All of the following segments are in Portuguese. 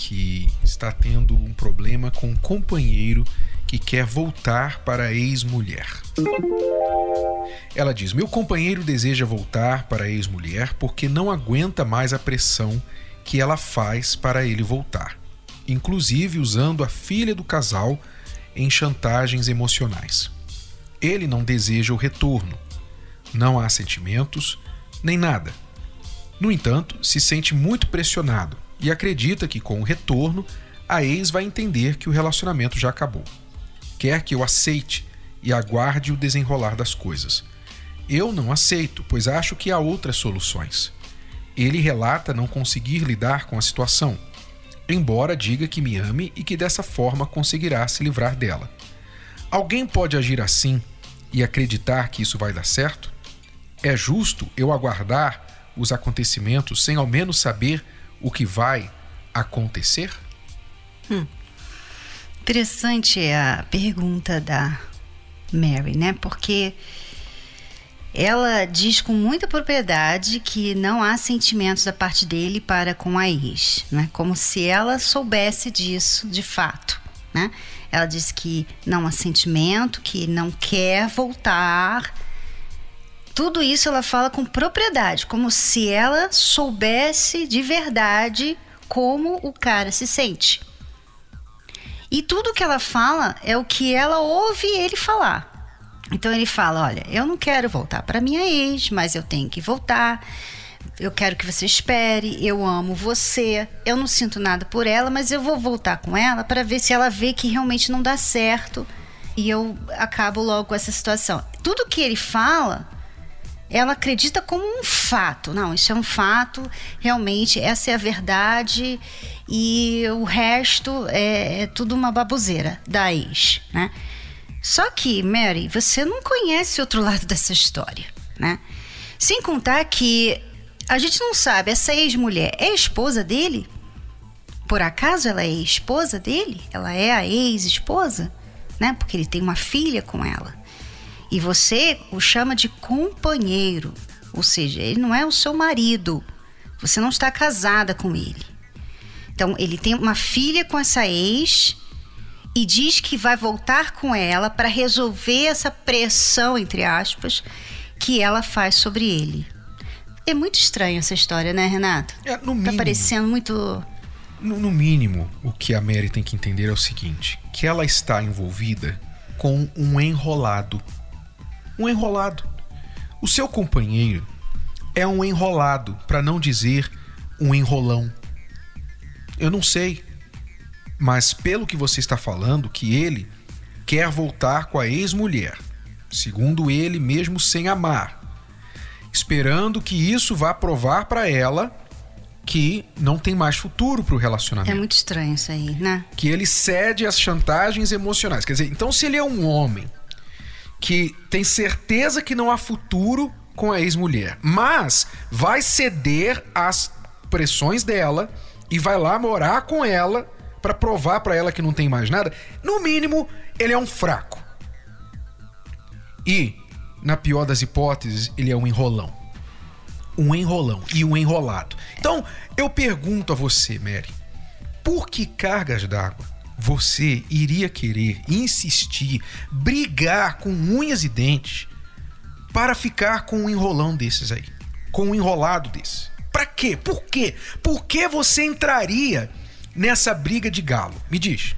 que está tendo um problema com um companheiro que quer voltar para a ex-mulher. Ela diz: Meu companheiro deseja voltar para a ex-mulher porque não aguenta mais a pressão que ela faz para ele voltar inclusive usando a filha do casal em chantagens emocionais. Ele não deseja o retorno. Não há sentimentos, nem nada. No entanto, se sente muito pressionado e acredita que com o retorno, a ex vai entender que o relacionamento já acabou. Quer que eu aceite e aguarde o desenrolar das coisas. Eu não aceito, pois acho que há outras soluções. Ele relata não conseguir lidar com a situação embora diga que me ame e que dessa forma conseguirá se livrar dela. Alguém pode agir assim e acreditar que isso vai dar certo? É justo eu aguardar os acontecimentos sem ao menos saber o que vai acontecer? Hum. Interessante a pergunta da Mary, né? Porque ela diz com muita propriedade que não há sentimentos da parte dele para com a ex, né? Como se ela soubesse disso de fato, né? Ela diz que não há sentimento, que não quer voltar. Tudo isso ela fala com propriedade, como se ela soubesse de verdade como o cara se sente. E tudo que ela fala é o que ela ouve ele falar. Então ele fala: Olha, eu não quero voltar para minha ex, mas eu tenho que voltar. Eu quero que você espere. Eu amo você. Eu não sinto nada por ela, mas eu vou voltar com ela para ver se ela vê que realmente não dá certo e eu acabo logo com essa situação. Tudo que ele fala, ela acredita como um fato. Não, isso é um fato. Realmente, essa é a verdade e o resto é, é tudo uma baboseira da ex, né? Só que, Mary, você não conhece outro lado dessa história, né? Sem contar que a gente não sabe, essa ex-mulher é esposa dele? Por acaso ela é esposa dele? Ela é a ex-esposa? Né? Porque ele tem uma filha com ela. E você o chama de companheiro, ou seja, ele não é o seu marido. Você não está casada com ele. Então, ele tem uma filha com essa ex e diz que vai voltar com ela para resolver essa pressão, entre aspas, que ela faz sobre ele. É muito estranha essa história, né, Renato? É, no tá mínimo, tá parecendo muito. No, no mínimo, o que a Mary tem que entender é o seguinte: que ela está envolvida com um enrolado. Um enrolado. O seu companheiro é um enrolado, para não dizer um enrolão. Eu não sei mas pelo que você está falando, que ele quer voltar com a ex-mulher, segundo ele mesmo sem amar, esperando que isso vá provar para ela que não tem mais futuro para o relacionamento. É muito estranho isso aí, né? Que ele cede às chantagens emocionais. Quer dizer, então se ele é um homem que tem certeza que não há futuro com a ex-mulher, mas vai ceder às pressões dela e vai lá morar com ela para provar para ela que não tem mais nada, no mínimo, ele é um fraco. E, na pior das hipóteses, ele é um enrolão. Um enrolão e um enrolado. Então, eu pergunto a você, Mary, por que cargas d'água você iria querer insistir, brigar com unhas e dentes para ficar com um enrolão desses aí? Com um enrolado desse? Para quê? Por quê? Por que você entraria nessa briga de galo? Me diz.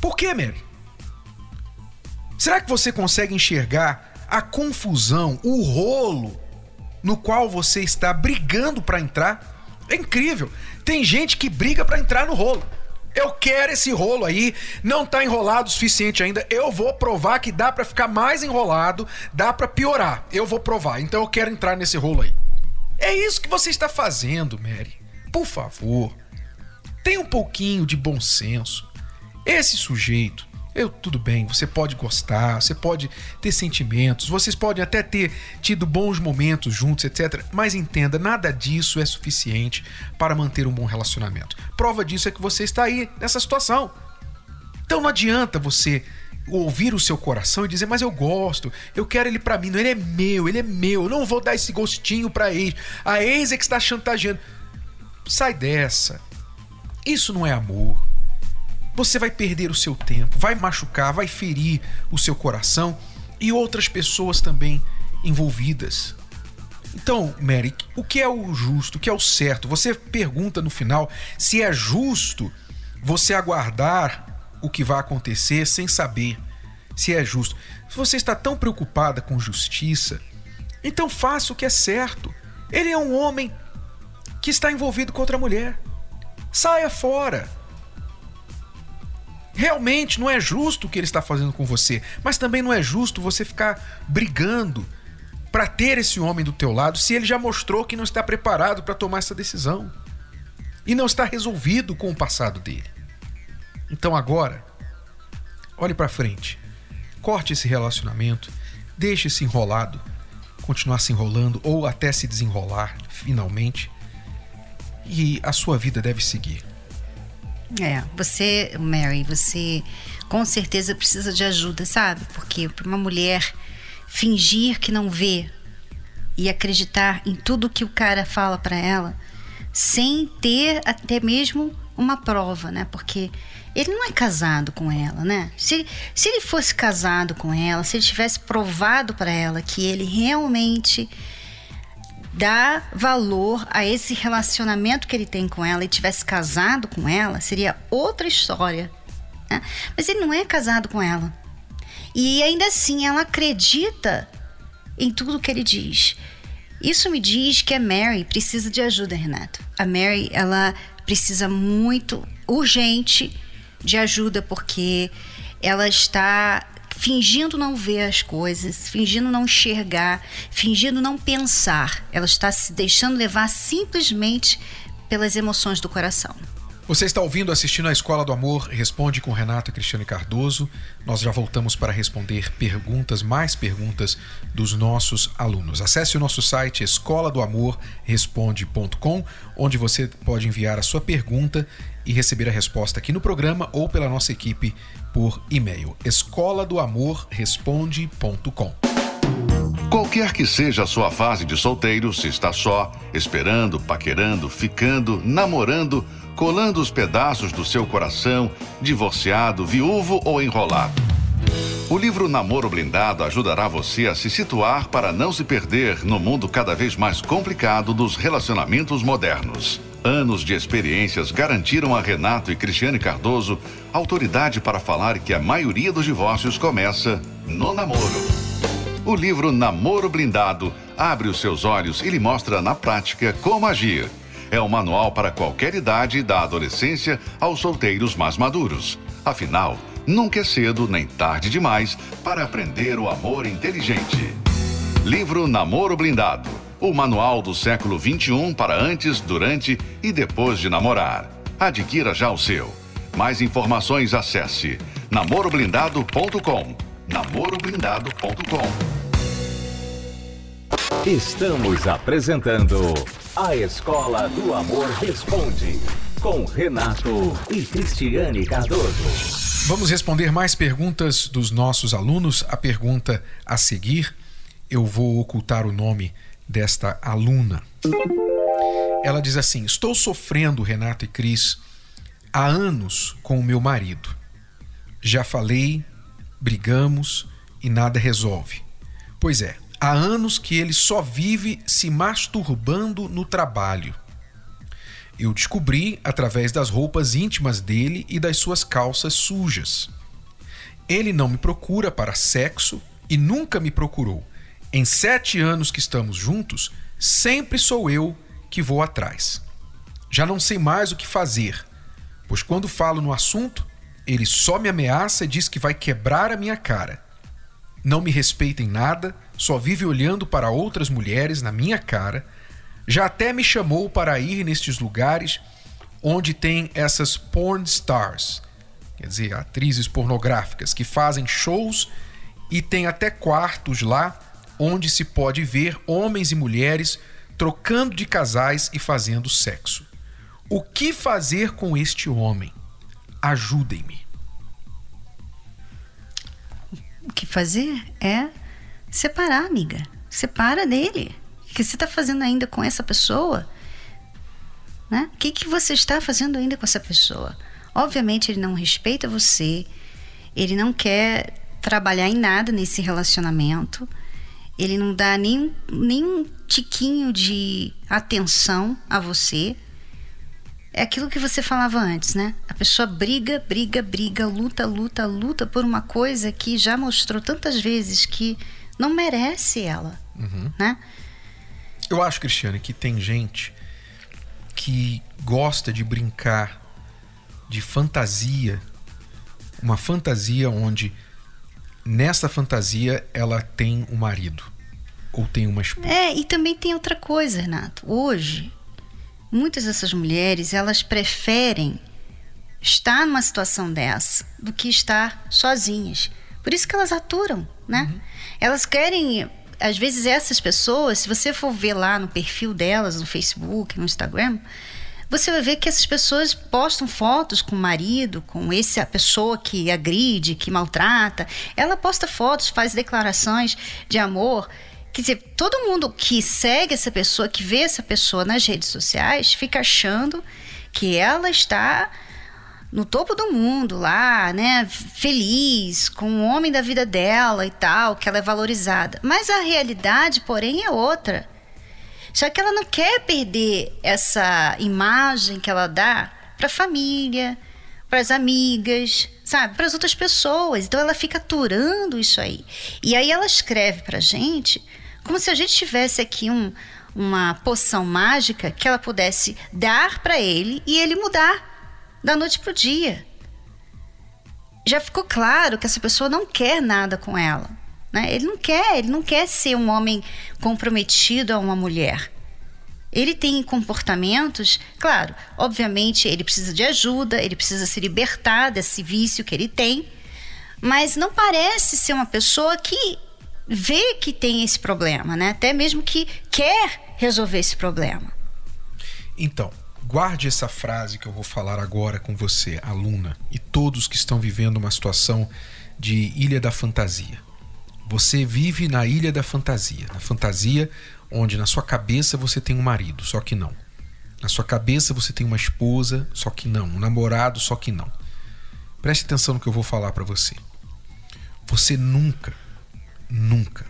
Por que, Mary? Será que você consegue enxergar a confusão, o rolo no qual você está brigando para entrar? É incrível. Tem gente que briga para entrar no rolo. Eu quero esse rolo aí, não tá enrolado o suficiente ainda. Eu vou provar que dá para ficar mais enrolado, dá para piorar. Eu vou provar. Então eu quero entrar nesse rolo aí. É isso que você está fazendo, Mary. Por favor. Tenha um pouquinho de bom senso. Esse sujeito, eu tudo bem, você pode gostar, você pode ter sentimentos, vocês podem até ter tido bons momentos juntos, etc. Mas entenda, nada disso é suficiente para manter um bom relacionamento. Prova disso é que você está aí nessa situação. Então não adianta você ouvir o seu coração e dizer, mas eu gosto, eu quero ele para mim, não, ele é meu, ele é meu, eu não vou dar esse gostinho pra ex. A ex é que está chantageando. Sai dessa. Isso não é amor. Você vai perder o seu tempo, vai machucar, vai ferir o seu coração e outras pessoas também envolvidas. Então, Mary, o que é o justo, o que é o certo? Você pergunta no final se é justo você aguardar o que vai acontecer sem saber se é justo. Se você está tão preocupada com justiça, então faça o que é certo. Ele é um homem que está envolvido com outra mulher. Saia fora. Realmente não é justo o que ele está fazendo com você, mas também não é justo você ficar brigando para ter esse homem do teu lado se ele já mostrou que não está preparado para tomar essa decisão e não está resolvido com o passado dele. Então agora, olhe para frente. Corte esse relacionamento, deixe se enrolado, continuar se enrolando ou até se desenrolar finalmente. E a sua vida deve seguir. É, você, Mary, você com certeza precisa de ajuda, sabe? Porque para uma mulher fingir que não vê e acreditar em tudo que o cara fala para ela, sem ter até mesmo uma prova, né? Porque ele não é casado com ela, né? Se, se ele fosse casado com ela, se ele tivesse provado para ela que ele realmente dá valor a esse relacionamento que ele tem com ela e tivesse casado com ela, seria outra história. Né? Mas ele não é casado com ela. E ainda assim ela acredita em tudo que ele diz. Isso me diz que a Mary precisa de ajuda, Renato. A Mary, ela precisa muito, urgente, de ajuda, porque ela está fingindo não ver as coisas, fingindo não enxergar, fingindo não pensar. Ela está se deixando levar simplesmente pelas emoções do coração. Você está ouvindo, assistindo a Escola do Amor, responde com Renato e Cristiane Cardoso. Nós já voltamos para responder perguntas, mais perguntas dos nossos alunos. Acesse o nosso site escola do amor responde.com, onde você pode enviar a sua pergunta e receber a resposta aqui no programa ou pela nossa equipe por e-mail. escola do amor responde.com. Qualquer que seja a sua fase de solteiro, se está só, esperando, paquerando, ficando, namorando, colando os pedaços do seu coração, divorciado, viúvo ou enrolado. O livro Namoro Blindado ajudará você a se situar para não se perder no mundo cada vez mais complicado dos relacionamentos modernos. Anos de experiências garantiram a Renato e Cristiane Cardoso autoridade para falar que a maioria dos divórcios começa no namoro. O livro Namoro Blindado abre os seus olhos e lhe mostra na prática como agir é um manual para qualquer idade, da adolescência aos solteiros mais maduros. Afinal, nunca é cedo nem tarde demais para aprender o amor inteligente. Livro Namoro Blindado o manual do século XXI para antes, durante e depois de namorar. Adquira já o seu. Mais informações acesse namoroblindado.com. namoroblindado.com. Estamos apresentando A Escola do Amor Responde, com Renato e Cristiane Cardoso. Vamos responder mais perguntas dos nossos alunos. A pergunta a seguir, eu vou ocultar o nome desta aluna. Ela diz assim: Estou sofrendo, Renato e Cris, há anos com o meu marido. Já falei, brigamos e nada resolve. Pois é, Há anos que ele só vive se masturbando no trabalho. Eu descobri através das roupas íntimas dele e das suas calças sujas. Ele não me procura para sexo e nunca me procurou. Em sete anos que estamos juntos, sempre sou eu que vou atrás. Já não sei mais o que fazer, pois quando falo no assunto, ele só me ameaça e diz que vai quebrar a minha cara. Não me respeita em nada, só vive olhando para outras mulheres na minha cara, já até me chamou para ir nestes lugares onde tem essas porn stars. quer dizer, atrizes pornográficas que fazem shows e tem até quartos lá onde se pode ver homens e mulheres trocando de casais e fazendo sexo. O que fazer com este homem? Ajudem-me. O que fazer é separar, amiga. Separa dele. O que você está fazendo ainda com essa pessoa? Né? O que, que você está fazendo ainda com essa pessoa? Obviamente, ele não respeita você, ele não quer trabalhar em nada nesse relacionamento, ele não dá nem, nem um tiquinho de atenção a você. É aquilo que você falava antes, né? A pessoa briga, briga, briga, luta, luta, luta por uma coisa que já mostrou tantas vezes que não merece ela, uhum. né? Eu acho, Cristiane, que tem gente que gosta de brincar de fantasia, uma fantasia onde nessa fantasia ela tem um marido ou tem uma esposa. É, e também tem outra coisa, Renato. Hoje, muitas dessas mulheres, elas preferem estar numa situação dessa do que estar sozinhas. Por isso que elas aturam, né? Uhum. Elas querem às vezes essas pessoas, se você for ver lá no perfil delas no Facebook, no Instagram, você vai ver que essas pessoas postam fotos com o marido, com essa pessoa que agride, que maltrata. Ela posta fotos, faz declarações de amor. Quer dizer, todo mundo que segue essa pessoa, que vê essa pessoa nas redes sociais, fica achando que ela está no topo do mundo lá, né, feliz, com o homem da vida dela e tal, que ela é valorizada. Mas a realidade, porém, é outra. Só que ela não quer perder essa imagem que ela dá para a família, para as amigas, sabe, para as outras pessoas. Então ela fica aturando isso aí. E aí ela escreve para gente como se a gente tivesse aqui um, uma poção mágica que ela pudesse dar para ele e ele mudar da noite pro dia. Já ficou claro que essa pessoa não quer nada com ela. Né? Ele não quer, ele não quer ser um homem comprometido a uma mulher. Ele tem comportamentos, claro, obviamente ele precisa de ajuda, ele precisa se libertar desse vício que ele tem, mas não parece ser uma pessoa que vê que tem esse problema, né? Até mesmo que quer resolver esse problema. Então, guarde essa frase que eu vou falar agora com você, aluna, e todos que estão vivendo uma situação de ilha da fantasia. Você vive na ilha da fantasia, na fantasia onde na sua cabeça você tem um marido, só que não. Na sua cabeça você tem uma esposa, só que não. Um namorado, só que não. Preste atenção no que eu vou falar para você. Você nunca, nunca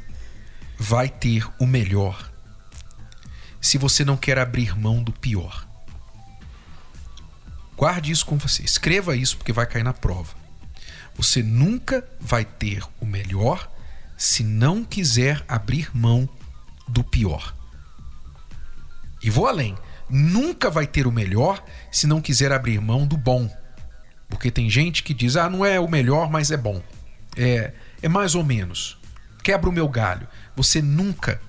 vai ter o melhor se você não quer abrir mão do pior. Guarde isso com você. Escreva isso porque vai cair na prova. Você nunca vai ter o melhor se não quiser abrir mão do pior. E vou além. Nunca vai ter o melhor se não quiser abrir mão do bom. Porque tem gente que diz: ah, não é o melhor, mas é bom. É, é mais ou menos. Quebra o meu galho. Você nunca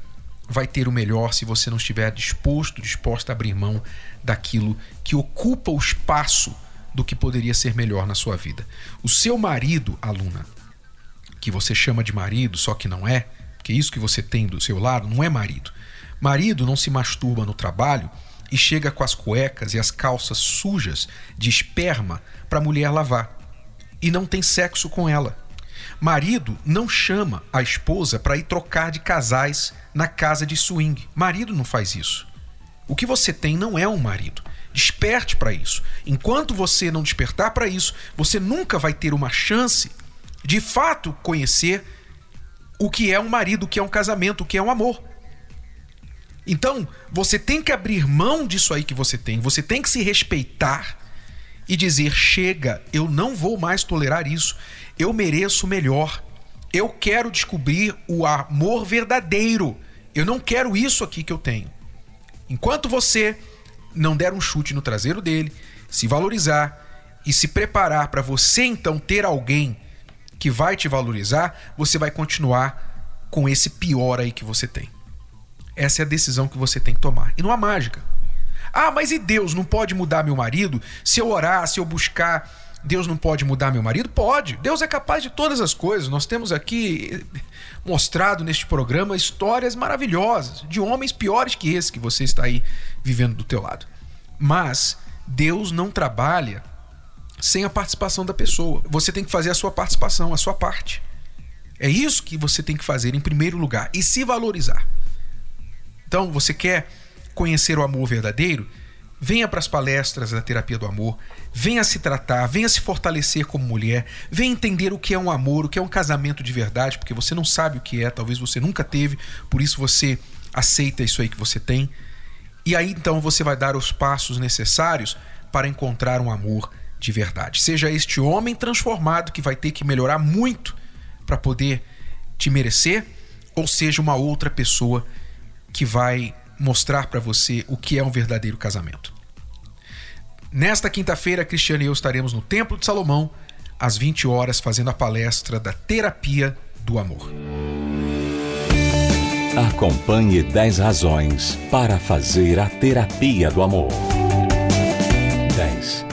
vai ter o melhor se você não estiver disposto, disposta a abrir mão daquilo que ocupa o espaço do que poderia ser melhor na sua vida. O seu marido, aluna, que você chama de marido, só que não é, que isso que você tem do seu lado não é marido. Marido não se masturba no trabalho e chega com as cuecas e as calças sujas de esperma para a mulher lavar e não tem sexo com ela. Marido não chama a esposa para ir trocar de casais na casa de swing. Marido não faz isso. O que você tem não é um marido. Desperte para isso. Enquanto você não despertar para isso, você nunca vai ter uma chance de fato conhecer o que é um marido, o que é um casamento, o que é um amor. Então, você tem que abrir mão disso aí que você tem, você tem que se respeitar e dizer: chega, eu não vou mais tolerar isso, eu mereço melhor, eu quero descobrir o amor verdadeiro, eu não quero isso aqui que eu tenho. Enquanto você não der um chute no traseiro dele, se valorizar e se preparar para você então ter alguém que vai te valorizar, você vai continuar com esse pior aí que você tem. Essa é a decisão que você tem que tomar. E não há mágica. Ah, mas e Deus não pode mudar meu marido se eu orar, se eu buscar Deus não pode mudar meu marido? Pode. Deus é capaz de todas as coisas. Nós temos aqui mostrado neste programa histórias maravilhosas de homens piores que esse que você está aí vivendo do teu lado. Mas Deus não trabalha sem a participação da pessoa. Você tem que fazer a sua participação, a sua parte. É isso que você tem que fazer em primeiro lugar e se valorizar. Então, você quer conhecer o amor verdadeiro? venha para as palestras da terapia do amor, venha se tratar, venha se fortalecer como mulher, venha entender o que é um amor, o que é um casamento de verdade, porque você não sabe o que é, talvez você nunca teve, por isso você aceita isso aí que você tem. E aí então você vai dar os passos necessários para encontrar um amor de verdade. Seja este homem transformado que vai ter que melhorar muito para poder te merecer, ou seja uma outra pessoa que vai mostrar para você o que é um verdadeiro casamento. Nesta quinta-feira, Cristiane e eu estaremos no Templo de Salomão, às 20 horas, fazendo a palestra da Terapia do Amor. Acompanhe 10 razões para fazer a terapia do amor. 10.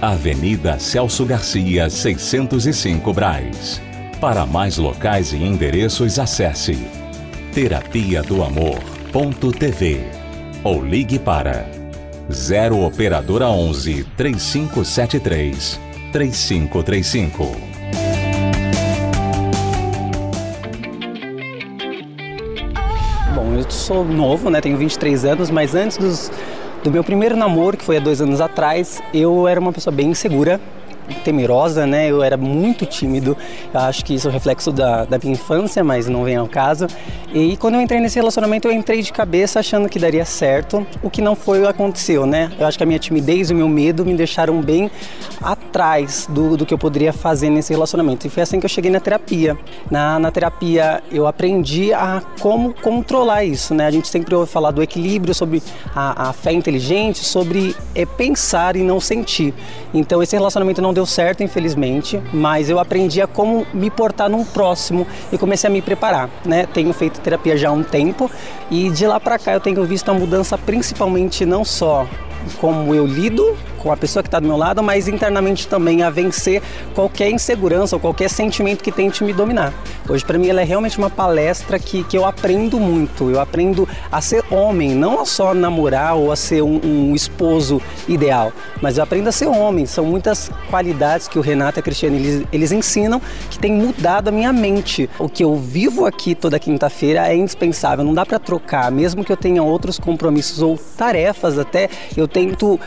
Avenida Celso Garcia, 605 Braz. Para mais locais e endereços, acesse terapia do amor.tv ou ligue para 0 operadora 11 3573 3535. Bom, eu sou novo, né? Tenho 23 anos, mas antes dos, do meu primeiro namoro, que foi há dois anos atrás, eu era uma pessoa bem insegura, temerosa, né? Eu era muito tímido. Eu acho que isso é um reflexo da, da minha infância, mas não vem ao caso. E quando eu entrei nesse relacionamento, eu entrei de cabeça achando que daria certo, o que não foi o aconteceu, né? Eu acho que a minha timidez e o meu medo me deixaram bem atrás do, do que eu poderia fazer nesse relacionamento. E foi assim que eu cheguei na terapia. Na, na terapia, eu aprendi a como controlar isso, né? A gente sempre ouve falar do equilíbrio, sobre a, a fé inteligente, sobre é, pensar e não sentir. Então, esse relacionamento não deu certo, infelizmente, mas eu aprendi a como me portar num próximo e comecei a me preparar, né? Tenho feito terapia já há um tempo e de lá para cá eu tenho visto a mudança principalmente não só como eu lido com a pessoa que está do meu lado, mas internamente também a vencer qualquer insegurança ou qualquer sentimento que tente me dominar. Hoje, para mim, ela é realmente uma palestra que, que eu aprendo muito. Eu aprendo a ser homem, não só namorar ou a ser um, um esposo ideal, mas eu aprendo a ser homem. São muitas qualidades que o Renato e a Cristiane eles, eles ensinam que tem mudado a minha mente. O que eu vivo aqui toda quinta-feira é indispensável, não dá para trocar, mesmo que eu tenha outros compromissos ou tarefas até, eu tento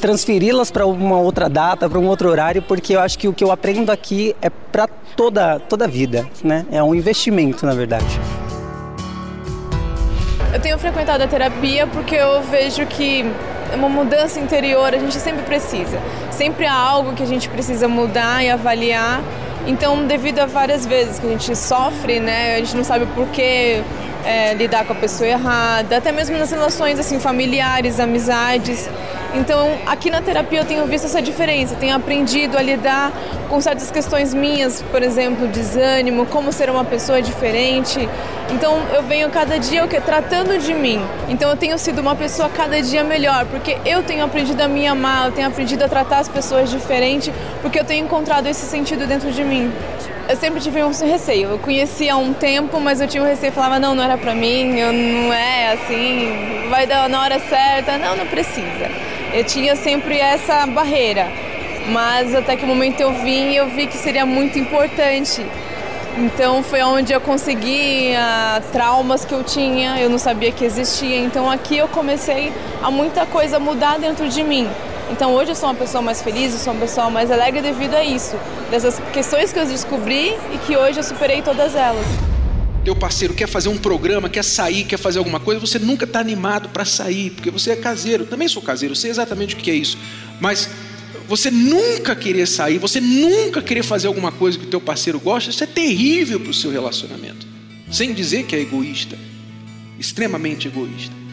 transferi-las para uma outra data, para um outro horário, porque eu acho que o que eu aprendo aqui é para toda, toda a vida, né? É um investimento, na verdade. Eu tenho frequentado a terapia porque eu vejo que uma mudança interior a gente sempre precisa. Sempre há algo que a gente precisa mudar e avaliar. Então, devido a várias vezes que a gente sofre, né, a gente não sabe por que é, lidar com a pessoa errada, até mesmo nas relações assim familiares, amizades. Então, aqui na terapia eu tenho visto essa diferença, tenho aprendido a lidar com certas questões minhas, por exemplo, desânimo, como ser uma pessoa diferente. Então, eu venho cada dia o que tratando de mim. Então, eu tenho sido uma pessoa cada dia melhor, porque eu tenho aprendido a me amar, eu tenho aprendido a tratar as pessoas diferente, porque eu tenho encontrado esse sentido dentro de mim eu sempre tive um receio. Eu conhecia há um tempo, mas eu tinha um receio. Falava, não, não era pra mim, eu não é assim, vai dar na hora certa. Não, não precisa. Eu tinha sempre essa barreira. Mas até que momento eu vim, eu vi que seria muito importante. Então foi onde eu consegui uh, traumas que eu tinha, eu não sabia que existia. Então aqui eu comecei a muita coisa mudar dentro de mim. Então hoje eu sou uma pessoa mais feliz, eu sou uma pessoa mais alegre devido a isso, dessas questões que eu descobri e que hoje eu superei todas elas. Teu parceiro quer fazer um programa, quer sair, quer fazer alguma coisa, você nunca está animado para sair, porque você é caseiro. Eu também sou caseiro, sei exatamente o que é isso. Mas você nunca querer sair, você nunca querer fazer alguma coisa que o teu parceiro gosta, isso é terrível para o seu relacionamento. Sem dizer que é egoísta, extremamente egoísta.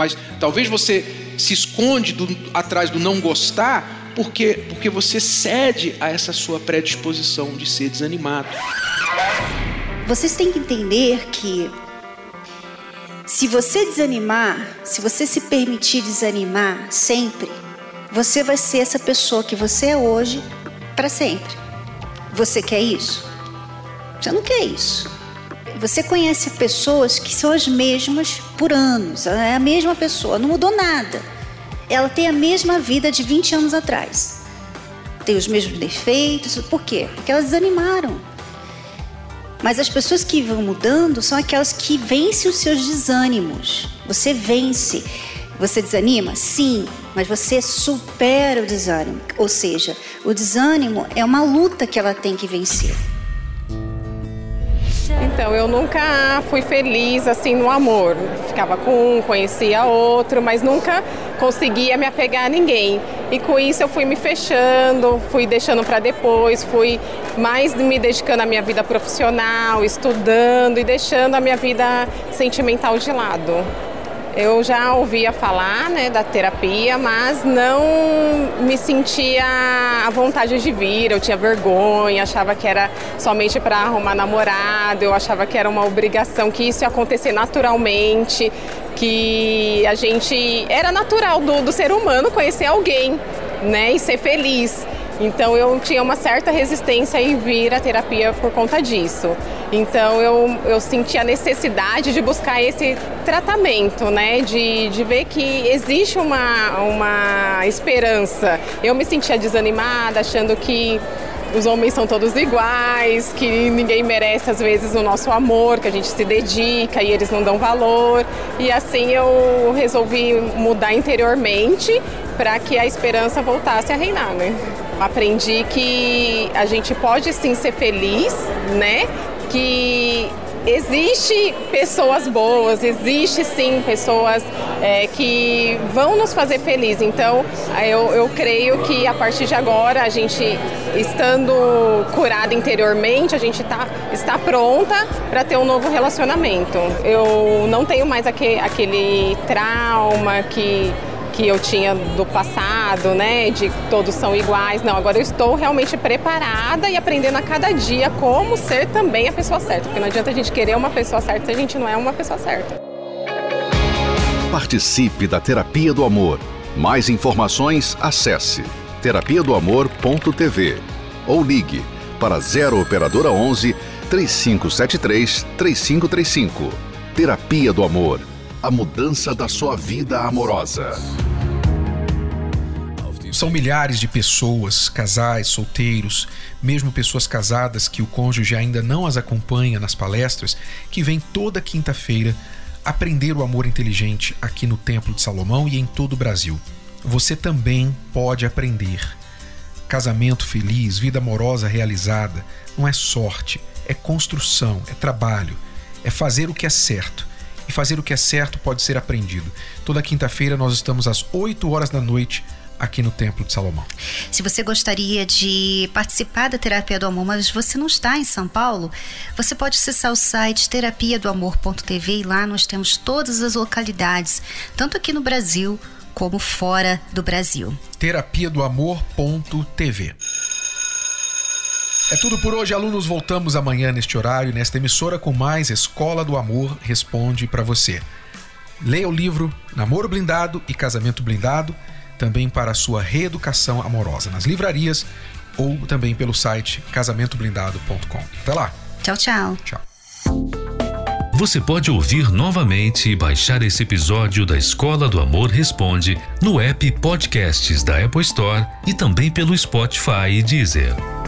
Mas talvez você se esconde do, atrás do não gostar porque, porque você cede a essa sua predisposição de ser desanimado. Vocês têm que entender que se você desanimar, se você se permitir desanimar sempre, você vai ser essa pessoa que você é hoje para sempre. Você quer isso? Você não quer isso. Você conhece pessoas que são as mesmas por anos, é a mesma pessoa, não mudou nada. Ela tem a mesma vida de 20 anos atrás. Tem os mesmos defeitos, por quê? Porque elas desanimaram. Mas as pessoas que vão mudando são aquelas que vencem os seus desânimos. Você vence. Você desanima? Sim, mas você supera o desânimo. Ou seja, o desânimo é uma luta que ela tem que vencer. Então, eu nunca fui feliz assim no amor. Ficava com um, conhecia outro, mas nunca conseguia me apegar a ninguém. E com isso eu fui me fechando, fui deixando para depois, fui mais me dedicando à minha vida profissional, estudando e deixando a minha vida sentimental de lado. Eu já ouvia falar né, da terapia, mas não me sentia à vontade de vir. Eu tinha vergonha, achava que era somente para arrumar namorado, eu achava que era uma obrigação, que isso ia acontecer naturalmente, que a gente. Era natural do, do ser humano conhecer alguém né, e ser feliz. Então eu tinha uma certa resistência em vir à terapia por conta disso. Então eu, eu senti a necessidade de buscar esse tratamento, né? De, de ver que existe uma, uma esperança. Eu me sentia desanimada, achando que os homens são todos iguais, que ninguém merece às vezes o nosso amor, que a gente se dedica e eles não dão valor. E assim eu resolvi mudar interiormente para que a esperança voltasse a reinar, né? Aprendi que a gente pode sim ser feliz, né? Que existe pessoas boas, existe sim pessoas é, que vão nos fazer feliz. Então, eu, eu creio que a partir de agora, a gente estando curada interiormente, a gente tá, está pronta para ter um novo relacionamento. Eu não tenho mais aquele, aquele trauma que que eu tinha do passado, né, de todos são iguais. Não, agora eu estou realmente preparada e aprendendo a cada dia como ser também a pessoa certa, porque não adianta a gente querer uma pessoa certa se a gente não é uma pessoa certa. Participe da Terapia do Amor. Mais informações, acesse terapia do amor.tv ou ligue para 0 operadora 11 3573 3535. Terapia do Amor a mudança da sua vida amorosa. São milhares de pessoas, casais, solteiros, mesmo pessoas casadas que o cônjuge ainda não as acompanha nas palestras, que vêm toda quinta-feira aprender o amor inteligente aqui no Templo de Salomão e em todo o Brasil. Você também pode aprender. Casamento feliz, vida amorosa realizada, não é sorte, é construção, é trabalho, é fazer o que é certo e fazer o que é certo pode ser aprendido. Toda quinta-feira nós estamos às 8 horas da noite aqui no Templo de Salomão. Se você gostaria de participar da Terapia do Amor, mas você não está em São Paulo, você pode acessar o site terapia do amor.tv e lá nós temos todas as localidades, tanto aqui no Brasil como fora do Brasil. Terapia do amor.tv. É tudo por hoje, alunos. Voltamos amanhã neste horário, nesta emissora, com mais Escola do Amor Responde para você. Leia o livro Namoro Blindado e Casamento Blindado, também para a sua reeducação amorosa nas livrarias ou também pelo site casamentoblindado.com. Até lá. Tchau, tchau. Tchau. Você pode ouvir novamente e baixar esse episódio da Escola do Amor Responde no app Podcasts da Apple Store e também pelo Spotify e Deezer.